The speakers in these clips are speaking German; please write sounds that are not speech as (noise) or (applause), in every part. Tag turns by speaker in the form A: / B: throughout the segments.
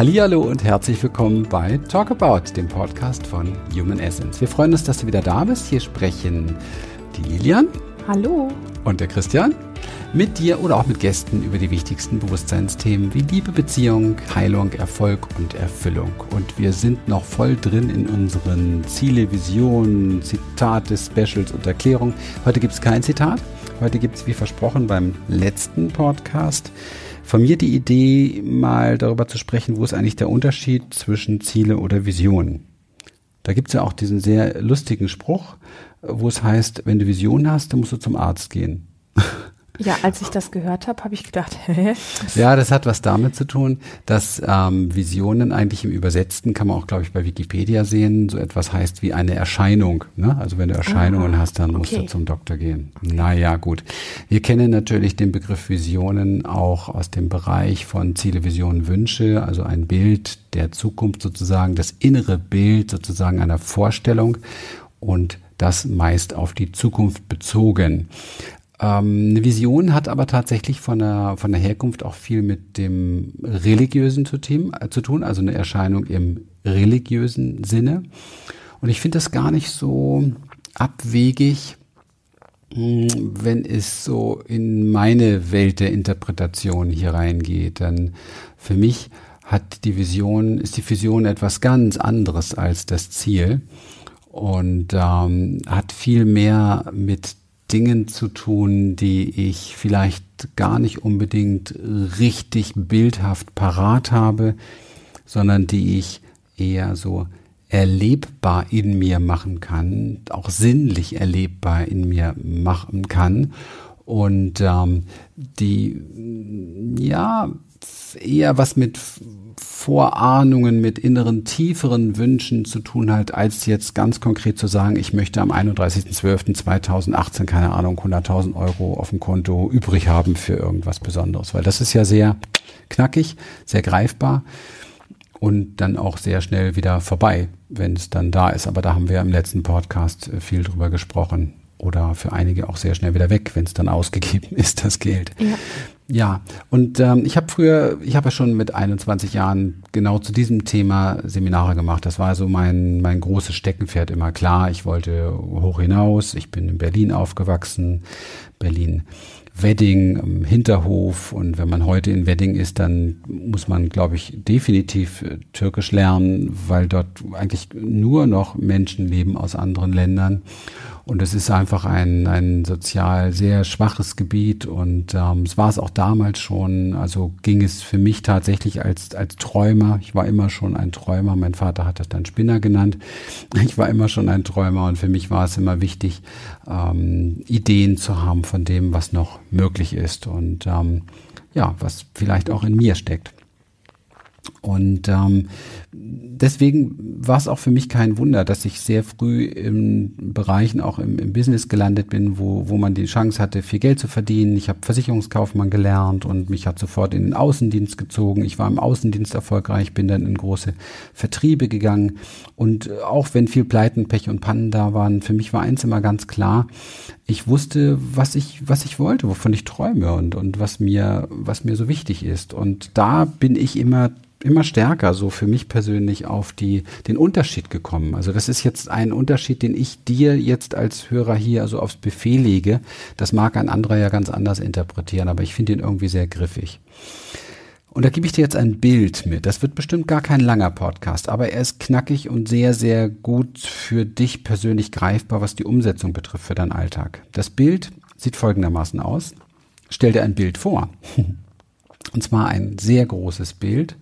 A: Hallihallo und herzlich willkommen bei Talk About, dem Podcast von Human Essence. Wir freuen uns, dass du wieder da bist. Hier sprechen die Lilian.
B: Hallo.
A: Und der Christian. Mit dir oder auch mit Gästen über die wichtigsten Bewusstseinsthemen wie Liebe, Beziehung, Heilung, Erfolg und Erfüllung. Und wir sind noch voll drin in unseren Ziele, Visionen, Zitate, Specials und Erklärungen. Heute gibt es kein Zitat. Heute gibt es, wie versprochen, beim letzten Podcast von mir die Idee, mal darüber zu sprechen, wo ist eigentlich der Unterschied zwischen Ziele oder Visionen. Da gibt es ja auch diesen sehr lustigen Spruch, wo es heißt, wenn du Visionen hast, dann musst du zum Arzt gehen. (laughs)
B: Ja, als ich das gehört habe, habe ich gedacht, (laughs) hä?
A: Ja, das hat was damit zu tun, dass ähm, Visionen eigentlich im Übersetzten, kann man auch, glaube ich, bei Wikipedia sehen, so etwas heißt wie eine Erscheinung. Ne? Also wenn du Erscheinungen ah, hast, dann okay. musst du zum Doktor gehen. Okay. Naja, gut. Wir kennen natürlich den Begriff Visionen auch aus dem Bereich von Ziele, Visionen, Wünsche, also ein Bild der Zukunft sozusagen, das innere Bild sozusagen einer Vorstellung und das meist auf die Zukunft bezogen. Ähm, eine Vision hat aber tatsächlich von der, von der Herkunft auch viel mit dem Religiösen zu, team, äh, zu tun, also eine Erscheinung im religiösen Sinne. Und ich finde das gar nicht so abwegig, hm, wenn es so in meine Welt der Interpretation hier reingeht. Denn für mich hat die Vision, ist die Vision etwas ganz anderes als das Ziel und ähm, hat viel mehr mit Dingen zu tun, die ich vielleicht gar nicht unbedingt richtig bildhaft parat habe, sondern die ich eher so erlebbar in mir machen kann, auch sinnlich erlebbar in mir machen kann. Und ähm, die ja eher was mit Vorahnungen, mit inneren, tieferen Wünschen zu tun hat, als jetzt ganz konkret zu sagen, ich möchte am 31.12.2018, keine Ahnung, 100.000 Euro auf dem Konto übrig haben für irgendwas Besonderes. Weil das ist ja sehr knackig, sehr greifbar und dann auch sehr schnell wieder vorbei, wenn es dann da ist. Aber da haben wir im letzten Podcast äh, viel drüber gesprochen. Oder für einige auch sehr schnell wieder weg, wenn es dann ausgegeben (laughs) ist, das Geld. Ja. Ja, und ähm, ich habe früher, ich habe ja schon mit 21 Jahren genau zu diesem Thema Seminare gemacht. Das war so mein, mein großes Steckenpferd immer klar. Ich wollte hoch hinaus. Ich bin in Berlin aufgewachsen. Berlin Wedding im Hinterhof. Und wenn man heute in Wedding ist, dann muss man, glaube ich, definitiv äh, Türkisch lernen, weil dort eigentlich nur noch Menschen leben aus anderen Ländern. Und es ist einfach ein, ein sozial sehr schwaches Gebiet und ähm, es war es auch damals schon. Also ging es für mich tatsächlich als, als Träumer. Ich war immer schon ein Träumer. Mein Vater hat das dann Spinner genannt. (laughs) Ich war immer schon ein Träumer und für mich war es immer wichtig, ähm, Ideen zu haben von dem, was noch möglich ist und ähm, ja, was vielleicht auch in mir steckt. Und ähm, deswegen war es auch für mich kein Wunder, dass ich sehr früh in Bereichen auch im, im, Business gelandet bin, wo, wo man die Chance hatte, viel Geld zu verdienen. Ich habe Versicherungskaufmann gelernt und mich hat sofort in den Außendienst gezogen. Ich war im Außendienst erfolgreich, bin dann in große Vertriebe gegangen. Und auch wenn viel Pleiten, Pech und Pannen da waren, für mich war eins immer ganz klar, ich wusste, was ich, was ich wollte, wovon ich träume und, und was mir, was mir so wichtig ist. Und da bin ich immer immer stärker so für mich persönlich auf die, den Unterschied gekommen. Also das ist jetzt ein Unterschied, den ich dir jetzt als Hörer hier also aufs Buffet lege. Das mag ein anderer ja ganz anders interpretieren, aber ich finde ihn irgendwie sehr griffig. Und da gebe ich dir jetzt ein Bild mit. Das wird bestimmt gar kein langer Podcast, aber er ist knackig und sehr, sehr gut für dich persönlich greifbar, was die Umsetzung betrifft für deinen Alltag. Das Bild sieht folgendermaßen aus. Stell dir ein Bild vor. (laughs) Und zwar ein sehr großes Bild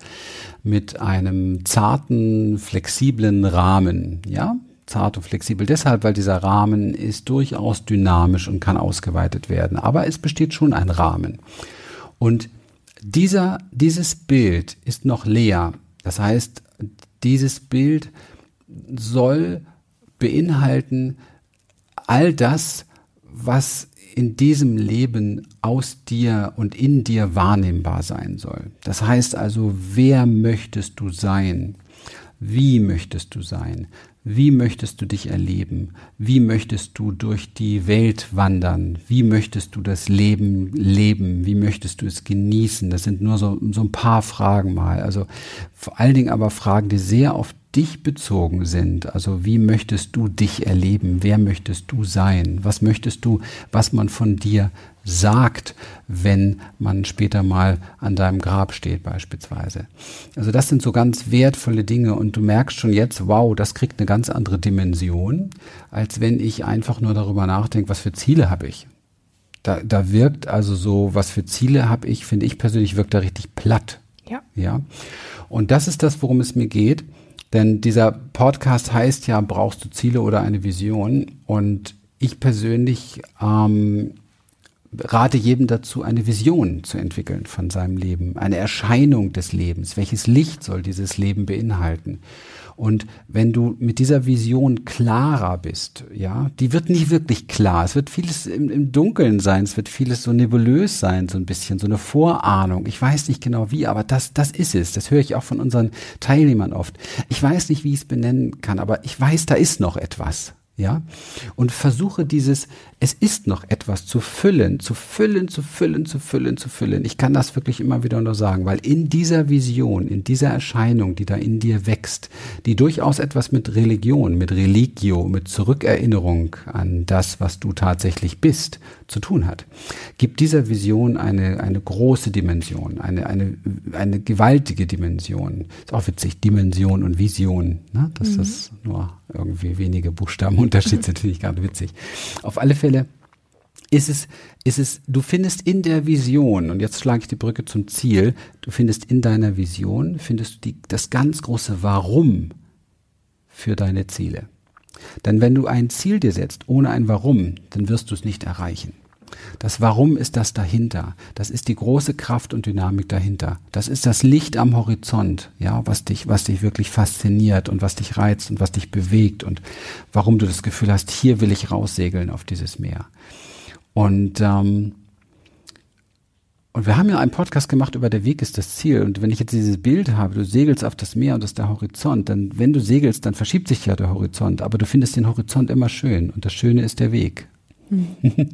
A: mit einem zarten, flexiblen Rahmen. Ja, zart und flexibel deshalb, weil dieser Rahmen ist durchaus dynamisch und kann ausgeweitet werden. Aber es besteht schon ein Rahmen. Und dieser, dieses Bild ist noch leer. Das heißt, dieses Bild soll beinhalten all das, was in diesem Leben aus dir und in dir wahrnehmbar sein soll. Das heißt also, wer möchtest du sein? Wie möchtest du sein? wie möchtest du dich erleben? Wie möchtest du durch die Welt wandern? Wie möchtest du das Leben leben? Wie möchtest du es genießen? Das sind nur so, so ein paar Fragen mal. Also vor allen Dingen aber Fragen, die sehr auf dich bezogen sind. Also wie möchtest du dich erleben? Wer möchtest du sein? Was möchtest du, was man von dir sagt, wenn man später mal an deinem Grab steht beispielsweise. Also das sind so ganz wertvolle Dinge und du merkst schon jetzt, wow, das kriegt eine ganz andere Dimension, als wenn ich einfach nur darüber nachdenke, was für Ziele habe ich. Da, da wirkt also so, was für Ziele habe ich, finde ich persönlich, wirkt da richtig platt.
B: Ja.
A: Ja. Und das ist das, worum es mir geht. Denn dieser Podcast heißt ja, brauchst du Ziele oder eine Vision? Und ich persönlich ähm, rate jedem dazu, eine Vision zu entwickeln von seinem Leben, eine Erscheinung des Lebens. Welches Licht soll dieses Leben beinhalten? Und wenn du mit dieser Vision klarer bist, ja, die wird nicht wirklich klar. Es wird vieles im, im Dunkeln sein. Es wird vieles so nebulös sein, so ein bisschen, so eine Vorahnung. Ich weiß nicht genau wie, aber das, das ist es. Das höre ich auch von unseren Teilnehmern oft. Ich weiß nicht, wie ich es benennen kann, aber ich weiß, da ist noch etwas ja, und versuche dieses, es ist noch etwas zu füllen, zu füllen, zu füllen, zu füllen, zu füllen. Ich kann das wirklich immer wieder nur sagen, weil in dieser Vision, in dieser Erscheinung, die da in dir wächst, die durchaus etwas mit Religion, mit Religio, mit Zurückerinnerung an das, was du tatsächlich bist, zu tun hat, gibt dieser Vision eine, eine große Dimension, eine, eine, eine gewaltige Dimension. Ist auch witzig, Dimension und Vision, ne? dass mhm. das nur irgendwie wenige Buchstaben (laughs) Unterschied sind, finde ich gerade witzig. Auf alle Fälle ist es, ist es, du findest in der Vision, und jetzt schlage ich die Brücke zum Ziel, du findest in deiner Vision, findest du die, das ganz große Warum für deine Ziele. Denn wenn du ein Ziel dir setzt ohne ein Warum, dann wirst du es nicht erreichen. Das Warum ist das dahinter. Das ist die große Kraft und Dynamik dahinter. Das ist das Licht am Horizont, ja, was dich, was dich wirklich fasziniert und was dich reizt und was dich bewegt und warum du das Gefühl hast, hier will ich raussegeln auf dieses Meer. Und ähm, und wir haben ja einen Podcast gemacht über der Weg ist das Ziel. Und wenn ich jetzt dieses Bild habe, du segelst auf das Meer und das ist der Horizont, dann, wenn du segelst, dann verschiebt sich ja der Horizont. Aber du findest den Horizont immer schön. Und das Schöne ist der Weg. Hm. (laughs)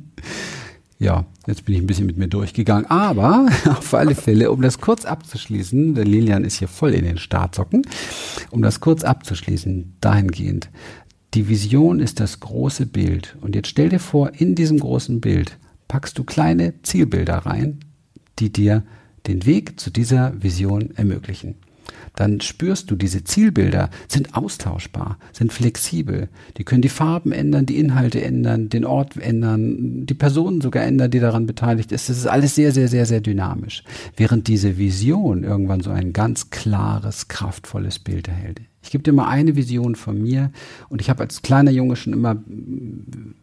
A: Ja, jetzt bin ich ein bisschen mit mir durchgegangen. Aber (laughs) auf alle Fälle, um das kurz abzuschließen, der Lilian ist hier voll in den Startsocken, um das kurz abzuschließen, dahingehend, die Vision ist das große Bild. Und jetzt stell dir vor, in diesem großen Bild packst du kleine Zielbilder rein, die dir den Weg zu dieser Vision ermöglichen dann spürst du, diese Zielbilder sind austauschbar, sind flexibel. Die können die Farben ändern, die Inhalte ändern, den Ort ändern, die Personen sogar ändern, die daran beteiligt ist. Das ist alles sehr, sehr, sehr, sehr dynamisch. Während diese Vision irgendwann so ein ganz klares, kraftvolles Bild erhält. Ich gebe dir mal eine Vision von mir und ich habe als kleiner Junge schon immer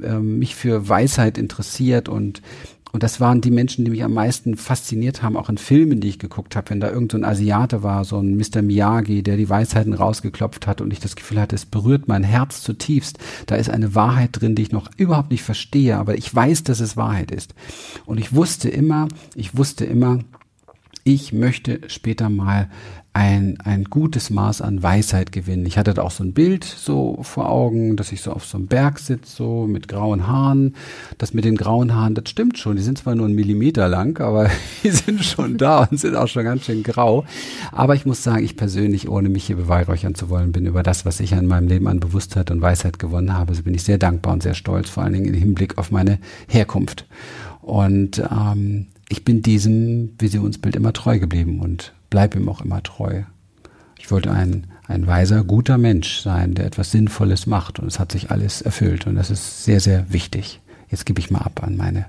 A: äh, mich für Weisheit interessiert und und das waren die Menschen, die mich am meisten fasziniert haben, auch in Filmen, die ich geguckt habe, wenn da irgend so Asiate war, so ein Mr. Miyagi, der die Weisheiten rausgeklopft hat und ich das Gefühl hatte, es berührt mein Herz zutiefst. Da ist eine Wahrheit drin, die ich noch überhaupt nicht verstehe, aber ich weiß, dass es Wahrheit ist. Und ich wusste immer, ich wusste immer, ich möchte später mal ein, ein gutes Maß an Weisheit gewinnen. Ich hatte da auch so ein Bild so vor Augen, dass ich so auf so einem Berg sitze, so mit grauen Haaren. Das mit den grauen Haaren, das stimmt schon. Die sind zwar nur einen Millimeter lang, aber (laughs) die sind schon da und sind auch schon ganz schön grau. Aber ich muss sagen, ich persönlich, ohne mich hier beweihräuchern zu wollen, bin über das, was ich in meinem Leben an Bewusstheit und Weisheit gewonnen habe, so bin ich sehr dankbar und sehr stolz, vor allen Dingen im Hinblick auf meine Herkunft. Und ähm, ich bin diesem Visionsbild immer treu geblieben und bleibe ihm auch immer treu. Ich wollte ein, ein weiser, guter Mensch sein, der etwas Sinnvolles macht und es hat sich alles erfüllt und das ist sehr, sehr wichtig. Jetzt gebe ich mal ab an meine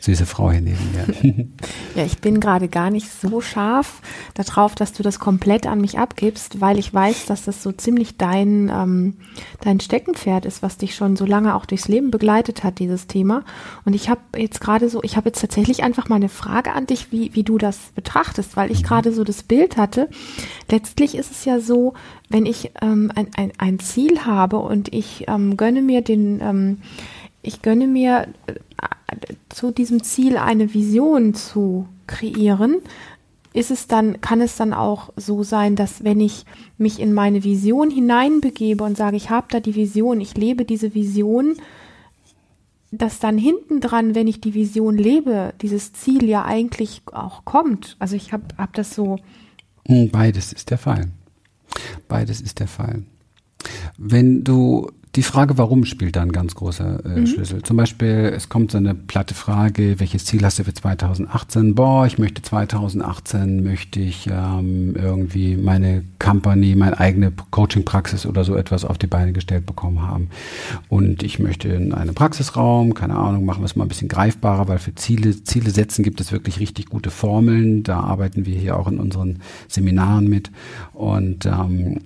A: süße Frau hier neben mir. (laughs)
B: Ja, ich bin gerade gar nicht so scharf darauf, dass du das komplett an mich abgibst, weil ich weiß, dass das so ziemlich dein, ähm, dein Steckenpferd ist, was dich schon so lange auch durchs Leben begleitet hat, dieses Thema. Und ich habe jetzt gerade so, ich habe jetzt tatsächlich einfach mal eine Frage an dich, wie, wie du das betrachtest, weil ich mhm. gerade so das Bild hatte. Letztlich ist es ja so, wenn ich ähm, ein, ein, ein Ziel habe und ich ähm, gönne mir den, ähm, ich gönne mir äh, zu diesem Ziel eine Vision zu kreieren, ist es dann, kann es dann auch so sein, dass wenn ich mich in meine Vision hineinbegebe und sage, ich habe da die Vision, ich lebe diese Vision, dass dann hinten dran, wenn ich die Vision lebe, dieses Ziel ja eigentlich auch kommt. Also ich habe hab das so.
A: Hm, beides ist der Fall. Beides ist der Fall. Wenn du die Frage, warum spielt da ein ganz großer äh, mhm. Schlüssel. Zum Beispiel, es kommt so eine platte Frage, welches Ziel hast du für 2018? Boah, ich möchte 2018, möchte ich ähm, irgendwie meine Company, meine eigene Coaching-Praxis oder so etwas auf die Beine gestellt bekommen haben. Und ich möchte in einem Praxisraum, keine Ahnung, machen wir es mal ein bisschen greifbarer, weil für Ziele, Ziele setzen gibt es wirklich richtig gute Formeln. Da arbeiten wir hier auch in unseren Seminaren mit. Und ähm,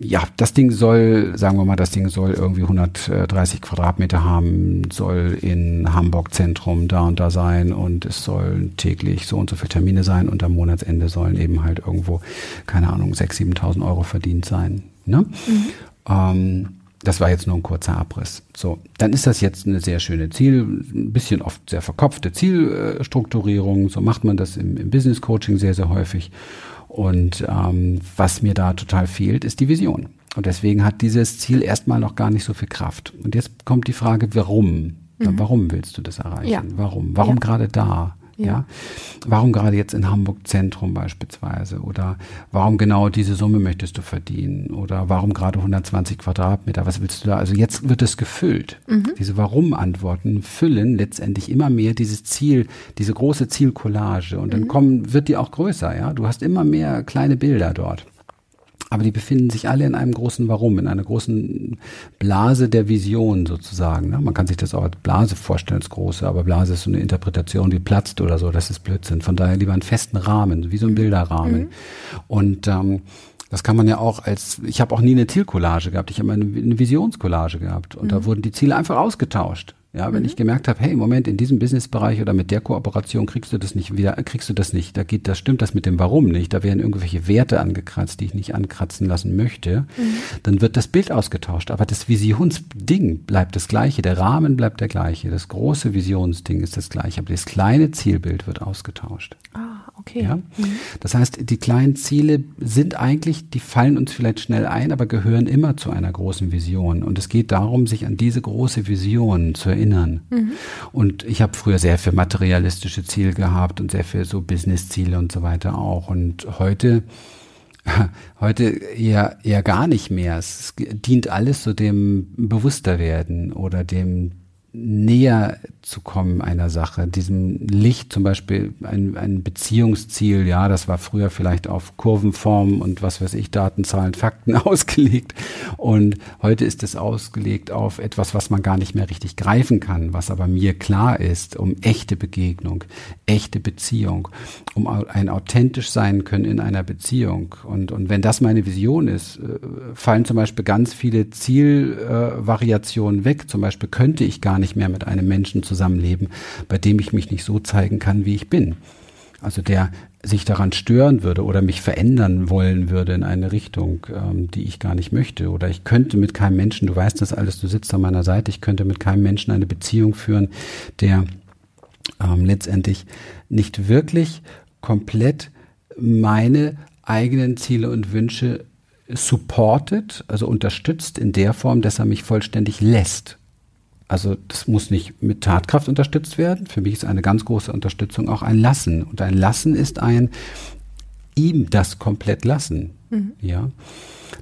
A: ja, das Ding soll, sagen wir mal, das Ding soll irgendwie 130 Quadratmeter haben, soll in Hamburg Zentrum da und da sein und es sollen täglich so und so viele Termine sein und am Monatsende sollen eben halt irgendwo, keine Ahnung, 6.000, 7.000 Euro verdient sein. Ne? Mhm. Ähm, das war jetzt nur ein kurzer Abriss. So, dann ist das jetzt eine sehr schöne Ziel, ein bisschen oft sehr verkopfte Zielstrukturierung. So macht man das im, im Business Coaching sehr, sehr häufig. Und ähm, was mir da total fehlt, ist die Vision. Und deswegen hat dieses Ziel erstmal noch gar nicht so viel Kraft. Und jetzt kommt die Frage, warum? Mhm. Warum willst du das erreichen? Ja. Warum? Warum ja. gerade da? Ja. ja. Warum gerade jetzt in Hamburg Zentrum beispielsweise? Oder warum genau diese Summe möchtest du verdienen? Oder warum gerade 120 Quadratmeter? Was willst du da? Also jetzt wird es gefüllt. Mhm. Diese Warum-Antworten füllen letztendlich immer mehr dieses Ziel, diese große Zielcollage. Und dann mhm. kommen, wird die auch größer, ja. Du hast immer mehr kleine Bilder dort. Aber die befinden sich alle in einem großen Warum, in einer großen Blase der Vision sozusagen. Ne? Man kann sich das auch als Blase vorstellen, als große, aber Blase ist so eine Interpretation, die platzt oder so, das ist Blödsinn. Von daher lieber einen festen Rahmen, wie so ein mhm. Bilderrahmen. Mhm. Und ähm, das kann man ja auch als, ich habe auch nie eine Zielcollage gehabt, ich habe eine, eine Visionscollage gehabt und mhm. da wurden die Ziele einfach ausgetauscht. Ja, wenn mhm. ich gemerkt habe, hey, im Moment in diesem Businessbereich oder mit der Kooperation kriegst du das nicht wieder, kriegst du das nicht. Da geht, da stimmt das mit dem Warum nicht. Da werden irgendwelche Werte angekratzt, die ich nicht ankratzen lassen möchte. Mhm. Dann wird das Bild ausgetauscht. Aber das Visionsding bleibt das gleiche. Der Rahmen bleibt der gleiche. Das große Visionsding ist das gleiche. Aber das kleine Zielbild wird ausgetauscht.
B: Ah. Okay.
A: Ja? Mhm. Das heißt, die kleinen Ziele sind eigentlich, die fallen uns vielleicht schnell ein, aber gehören immer zu einer großen Vision. Und es geht darum, sich an diese große Vision zu erinnern. Mhm. Und ich habe früher sehr viel materialistische Ziele gehabt und sehr viel so Business-Ziele und so weiter auch. Und heute (laughs) Heute eher, eher gar nicht mehr. Es dient alles so dem Bewussterwerden oder dem näher zu kommen einer Sache, diesem Licht zum Beispiel ein, ein Beziehungsziel, ja, das war früher vielleicht auf Kurvenform und was weiß ich, Daten, Zahlen, Fakten (laughs) ausgelegt. Und heute ist es ausgelegt auf etwas, was man gar nicht mehr richtig greifen kann, was aber mir klar ist, um echte Begegnung, echte Beziehung, um ein authentisch sein können in einer Beziehung. Und, und wenn das meine Vision ist, äh, fallen zum Beispiel ganz viele Zielvariationen äh, weg, zum Beispiel könnte ich gar nicht mehr mit einem Menschen zusammen zusammenleben, bei dem ich mich nicht so zeigen kann, wie ich bin. Also der sich daran stören würde oder mich verändern wollen würde in eine Richtung, ähm, die ich gar nicht möchte. Oder ich könnte mit keinem Menschen, du weißt das alles, du sitzt an meiner Seite, ich könnte mit keinem Menschen eine Beziehung führen, der ähm, letztendlich nicht wirklich komplett meine eigenen Ziele und Wünsche supportet, also unterstützt in der Form, dass er mich vollständig lässt. Also das muss nicht mit Tatkraft unterstützt werden. Für mich ist eine ganz große Unterstützung auch ein Lassen. Und ein Lassen ist ein ihm das komplett lassen. Mhm. Ja.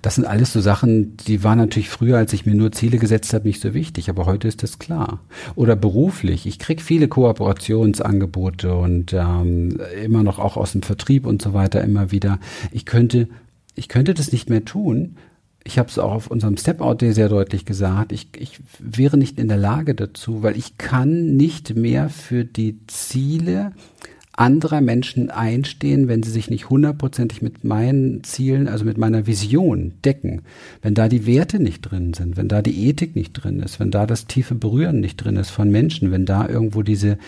A: Das sind alles so Sachen, die waren natürlich früher, als ich mir nur Ziele gesetzt habe, nicht so wichtig, aber heute ist das klar. Oder beruflich. Ich kriege viele Kooperationsangebote und ähm, immer noch auch aus dem Vertrieb und so weiter immer wieder. Ich könnte, ich könnte das nicht mehr tun, ich habe es auch auf unserem Step-Out Day sehr deutlich gesagt, ich, ich wäre nicht in der Lage dazu, weil ich kann nicht mehr für die Ziele anderer Menschen einstehen, wenn sie sich nicht hundertprozentig mit meinen Zielen, also mit meiner Vision decken. Wenn da die Werte nicht drin sind, wenn da die Ethik nicht drin ist, wenn da das tiefe Berühren nicht drin ist von Menschen, wenn da irgendwo diese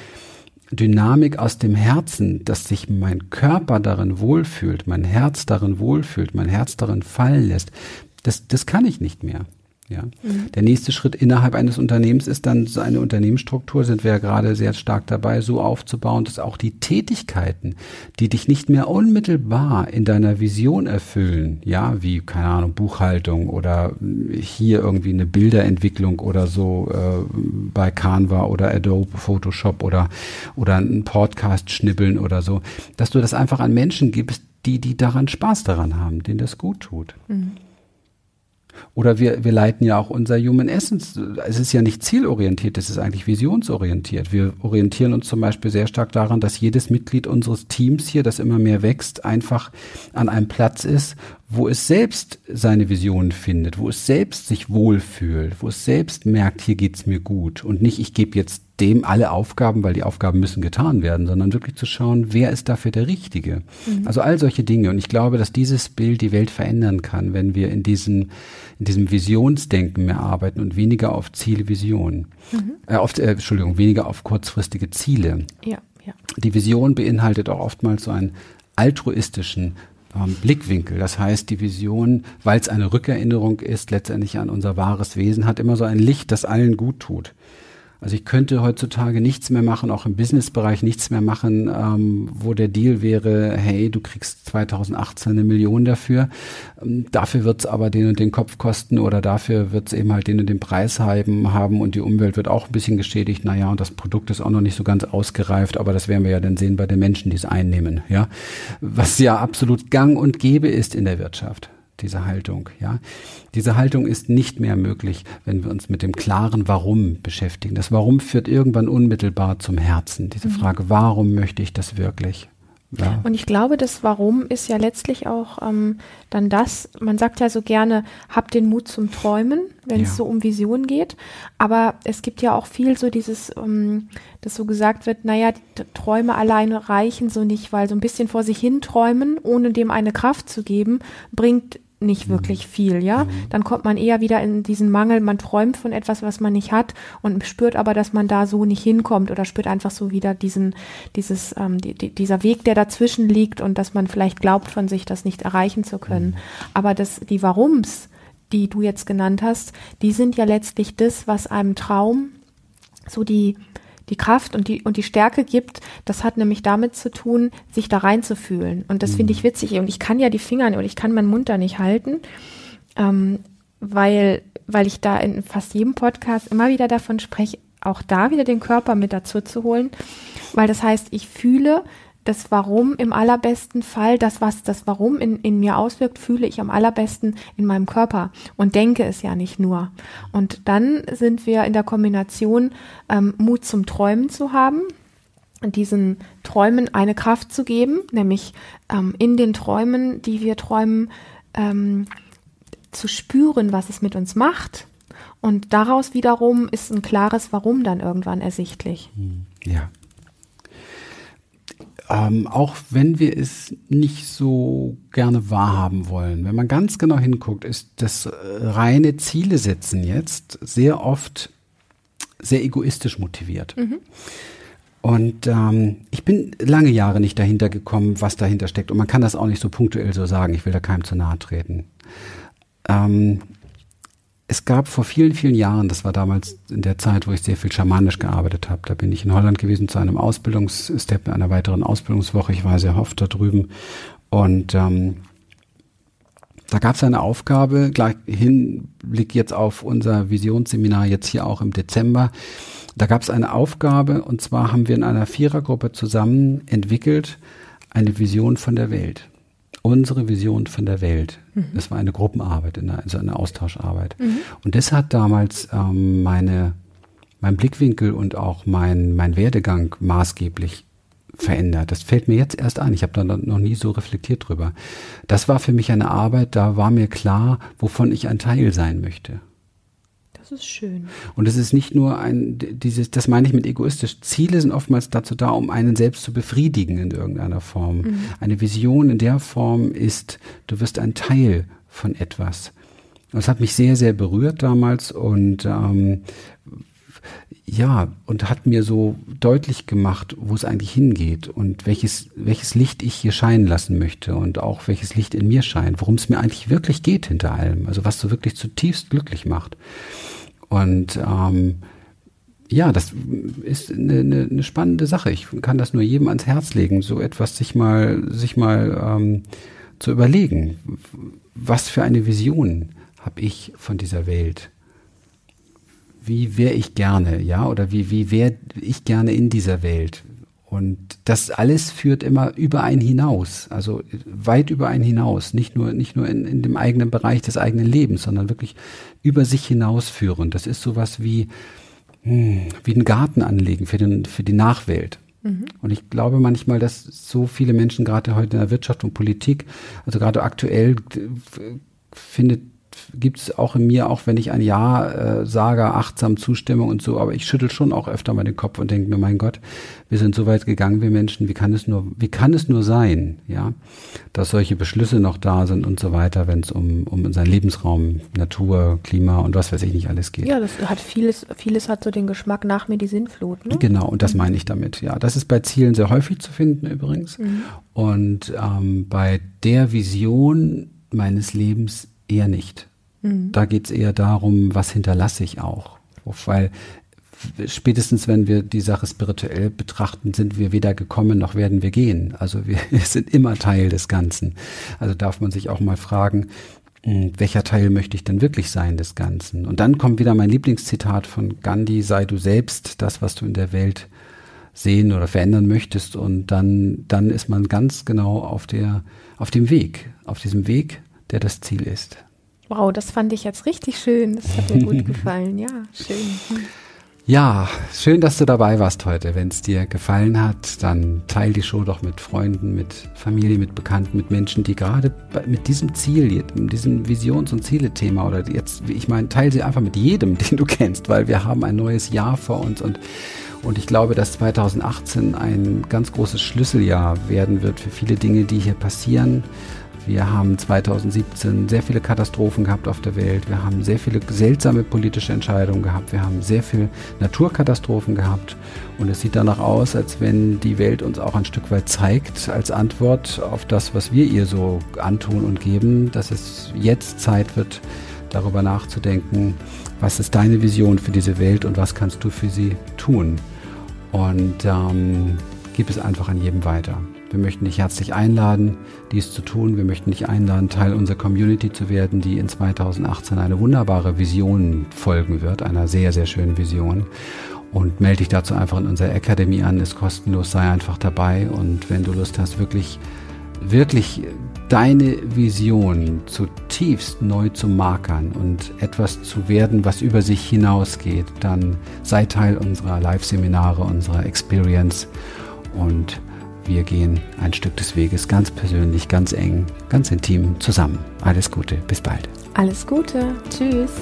A: Dynamik aus dem Herzen, dass sich mein Körper darin wohlfühlt, mein Herz darin wohlfühlt, mein Herz darin fallen lässt, das, das kann ich nicht mehr. Ja. Mhm. Der nächste Schritt innerhalb eines Unternehmens ist dann so eine Unternehmensstruktur, sind wir ja gerade sehr stark dabei, so aufzubauen, dass auch die Tätigkeiten, die dich nicht mehr unmittelbar in deiner Vision erfüllen, ja, wie, keine Ahnung, Buchhaltung oder hier irgendwie eine Bilderentwicklung oder so äh, bei Canva oder Adobe Photoshop oder, oder einen Podcast schnibbeln oder so, dass du das einfach an Menschen gibst, die, die daran Spaß daran haben, denen das gut tut. Mhm. Oder wir, wir leiten ja auch unser Human Essence. Es ist ja nicht zielorientiert, es ist eigentlich visionsorientiert. Wir orientieren uns zum Beispiel sehr stark daran, dass jedes Mitglied unseres Teams hier, das immer mehr wächst, einfach an einem Platz ist, wo es selbst seine Vision findet, wo es selbst sich wohlfühlt, wo es selbst merkt, hier geht's mir gut und nicht, ich gebe jetzt dem alle Aufgaben, weil die Aufgaben müssen getan werden, sondern wirklich zu schauen, wer ist dafür der Richtige. Mhm. Also all solche Dinge. Und ich glaube, dass dieses Bild die Welt verändern kann, wenn wir in diesem, in diesem Visionsdenken mehr arbeiten und weniger auf Ziele, Vision. Mhm. Äh, auf, äh, Entschuldigung, weniger auf kurzfristige Ziele.
B: Ja, ja.
A: Die Vision beinhaltet auch oftmals so einen altruistischen ähm, Blickwinkel. Das heißt, die Vision, weil es eine Rückerinnerung ist, letztendlich an unser wahres Wesen, hat immer so ein Licht, das allen gut tut. Also ich könnte heutzutage nichts mehr machen, auch im Businessbereich nichts mehr machen, ähm, wo der Deal wäre, hey, du kriegst 2018 eine Million dafür. Ähm, dafür wird's aber den und den Kopf kosten oder dafür wird's eben halt den und den Preis haben, haben und die Umwelt wird auch ein bisschen geschädigt. Naja, und das Produkt ist auch noch nicht so ganz ausgereift, aber das werden wir ja dann sehen bei den Menschen, die es einnehmen. Ja, Was ja absolut gang und gäbe ist in der Wirtschaft diese Haltung, ja. Diese Haltung ist nicht mehr möglich, wenn wir uns mit dem klaren Warum beschäftigen. Das Warum führt irgendwann unmittelbar zum Herzen. Diese mhm. Frage, warum möchte ich das wirklich?
B: Ja. Und ich glaube, das Warum ist ja letztlich auch ähm, dann das, man sagt ja so gerne, hab den Mut zum Träumen, wenn ja. es so um Vision geht. Aber es gibt ja auch viel so dieses, ähm, dass so gesagt wird, naja, Träume alleine reichen so nicht, weil so ein bisschen vor sich hin träumen, ohne dem eine Kraft zu geben, bringt nicht mhm. wirklich viel, ja. Dann kommt man eher wieder in diesen Mangel, man träumt von etwas, was man nicht hat und spürt aber, dass man da so nicht hinkommt oder spürt einfach so wieder diesen, dieses, ähm, die, die, dieser Weg, der dazwischen liegt und dass man vielleicht glaubt von sich, das nicht erreichen zu können. Mhm. Aber das, die Warums, die du jetzt genannt hast, die sind ja letztlich das, was einem Traum so die, die Kraft und die, und die Stärke gibt, das hat nämlich damit zu tun, sich da reinzufühlen. Und das mhm. finde ich witzig. Und ich kann ja die Finger und ich kann meinen Mund da nicht halten, ähm, weil, weil ich da in fast jedem Podcast immer wieder davon spreche, auch da wieder den Körper mit dazu zu holen, weil das heißt, ich fühle, das Warum im allerbesten Fall, das, was das Warum in, in mir auswirkt, fühle ich am allerbesten in meinem Körper und denke es ja nicht nur. Und dann sind wir in der Kombination, ähm, Mut zum Träumen zu haben, diesen Träumen eine Kraft zu geben, nämlich ähm, in den Träumen, die wir träumen, ähm, zu spüren, was es mit uns macht. Und daraus wiederum ist ein klares Warum dann irgendwann ersichtlich.
A: Ja ähm, auch wenn wir es nicht so gerne wahrhaben wollen. Wenn man ganz genau hinguckt, ist das äh, reine Ziele setzen jetzt sehr oft sehr egoistisch motiviert. Mhm. Und ähm, ich bin lange Jahre nicht dahinter gekommen, was dahinter steckt. Und man kann das auch nicht so punktuell so sagen. Ich will da keinem zu nahe treten. Ähm, es gab vor vielen, vielen Jahren, das war damals in der Zeit, wo ich sehr viel schamanisch gearbeitet habe, da bin ich in Holland gewesen zu einem Ausbildungsstep, einer weiteren Ausbildungswoche. Ich war sehr oft da drüben und ähm, da gab es eine Aufgabe, gleich Hinblick jetzt auf unser Visionsseminar jetzt hier auch im Dezember. Da gab es eine Aufgabe und zwar haben wir in einer Vierergruppe zusammen entwickelt eine Vision von der Welt unsere Vision von der Welt. Mhm. Das war eine Gruppenarbeit, also eine Austauscharbeit. Mhm. Und das hat damals ähm, meine, mein Blickwinkel und auch mein, mein Werdegang maßgeblich verändert. Das fällt mir jetzt erst ein. Ich habe da noch nie so reflektiert drüber. Das war für mich eine Arbeit, da war mir klar, wovon ich ein Teil sein möchte.
B: Das ist schön.
A: Und es ist nicht nur ein, dieses, das meine ich mit egoistisch. Ziele sind oftmals dazu da, um einen selbst zu befriedigen in irgendeiner Form. Mhm. Eine Vision in der Form ist, du wirst ein Teil von etwas. Das hat mich sehr, sehr berührt damals und ähm, ja, und hat mir so deutlich gemacht, wo es eigentlich hingeht und welches, welches Licht ich hier scheinen lassen möchte und auch welches Licht in mir scheint, worum es mir eigentlich wirklich geht hinter allem, also was so wirklich zutiefst glücklich macht. Und ähm, ja, das ist eine, eine, eine spannende Sache. Ich kann das nur jedem ans Herz legen, so etwas sich mal, sich mal ähm, zu überlegen. Was für eine Vision habe ich von dieser Welt? Wie wäre ich gerne, ja? Oder wie, wie wäre ich gerne in dieser Welt? Und das alles führt immer über einen hinaus, also weit über einen hinaus, nicht nur, nicht nur in, in dem eigenen Bereich des eigenen Lebens, sondern wirklich über sich hinausführen. Das ist sowas wie, hm, wie einen Garten anlegen für, den, für die Nachwelt. Mhm. Und ich glaube manchmal, dass so viele Menschen gerade heute in der Wirtschaft und Politik, also gerade aktuell findet gibt es auch in mir, auch wenn ich ein Ja äh, sage, achtsam Zustimmung und so, aber ich schüttel schon auch öfter mal den Kopf und denke mir, mein Gott, wir sind so weit gegangen, wir Menschen, wie kann es nur, wie kann es nur sein, ja, dass solche Beschlüsse noch da sind und so weiter, wenn es um, um unseren Lebensraum, Natur, Klima und was weiß ich nicht alles geht.
B: Ja, das hat vieles, vieles hat so den Geschmack nach mir die Sinnflut, ne?
A: Genau, und das meine ich damit, ja. Das ist bei Zielen sehr häufig zu finden übrigens. Mhm. Und ähm, bei der Vision meines Lebens eher nicht. Mhm. Da geht es eher darum, was hinterlasse ich auch. Weil spätestens wenn wir die Sache spirituell betrachten, sind wir weder gekommen noch werden wir gehen. Also wir (laughs) sind immer Teil des Ganzen. Also darf man sich auch mal fragen, hm, welcher Teil möchte ich denn wirklich sein des Ganzen? Und dann kommt wieder mein Lieblingszitat von Gandhi, sei du selbst das, was du in der Welt sehen oder verändern möchtest. Und dann, dann ist man ganz genau auf der, auf dem Weg, auf diesem Weg, der das Ziel ist.
B: Wow, das fand ich jetzt richtig schön. Das hat mir gut (laughs) gefallen. Ja, schön.
A: Ja, schön, dass du dabei warst heute. Wenn es dir gefallen hat, dann teil die Show doch mit Freunden, mit Familie, mit Bekannten, mit Menschen, die gerade mit diesem Ziel, mit diesem Visions- und Ziele-Thema oder jetzt, ich meine, teil sie einfach mit jedem, (laughs) den du kennst, weil wir haben ein neues Jahr vor uns und und ich glaube, dass 2018 ein ganz großes Schlüsseljahr werden wird für viele Dinge, die hier passieren. Wir haben 2017 sehr viele Katastrophen gehabt auf der Welt. Wir haben sehr viele seltsame politische Entscheidungen gehabt. Wir haben sehr viele Naturkatastrophen gehabt. Und es sieht danach aus, als wenn die Welt uns auch ein Stück weit zeigt, als Antwort auf das, was wir ihr so antun und geben, dass es jetzt Zeit wird, darüber nachzudenken, was ist deine Vision für diese Welt und was kannst du für sie tun. Und ähm, gib es einfach an jedem weiter. Wir möchten dich herzlich einladen, dies zu tun. Wir möchten dich einladen, Teil unserer Community zu werden, die in 2018 eine wunderbare Vision folgen wird, einer sehr, sehr schönen Vision. Und melde dich dazu einfach in unserer Akademie an, ist kostenlos, sei einfach dabei. Und wenn du Lust hast, wirklich, wirklich deine Vision zutiefst neu zu markern und etwas zu werden, was über sich hinausgeht, dann sei Teil unserer Live-Seminare, unserer Experience und wir gehen ein Stück des Weges ganz persönlich, ganz eng, ganz intim zusammen. Alles Gute, bis bald.
B: Alles Gute, tschüss.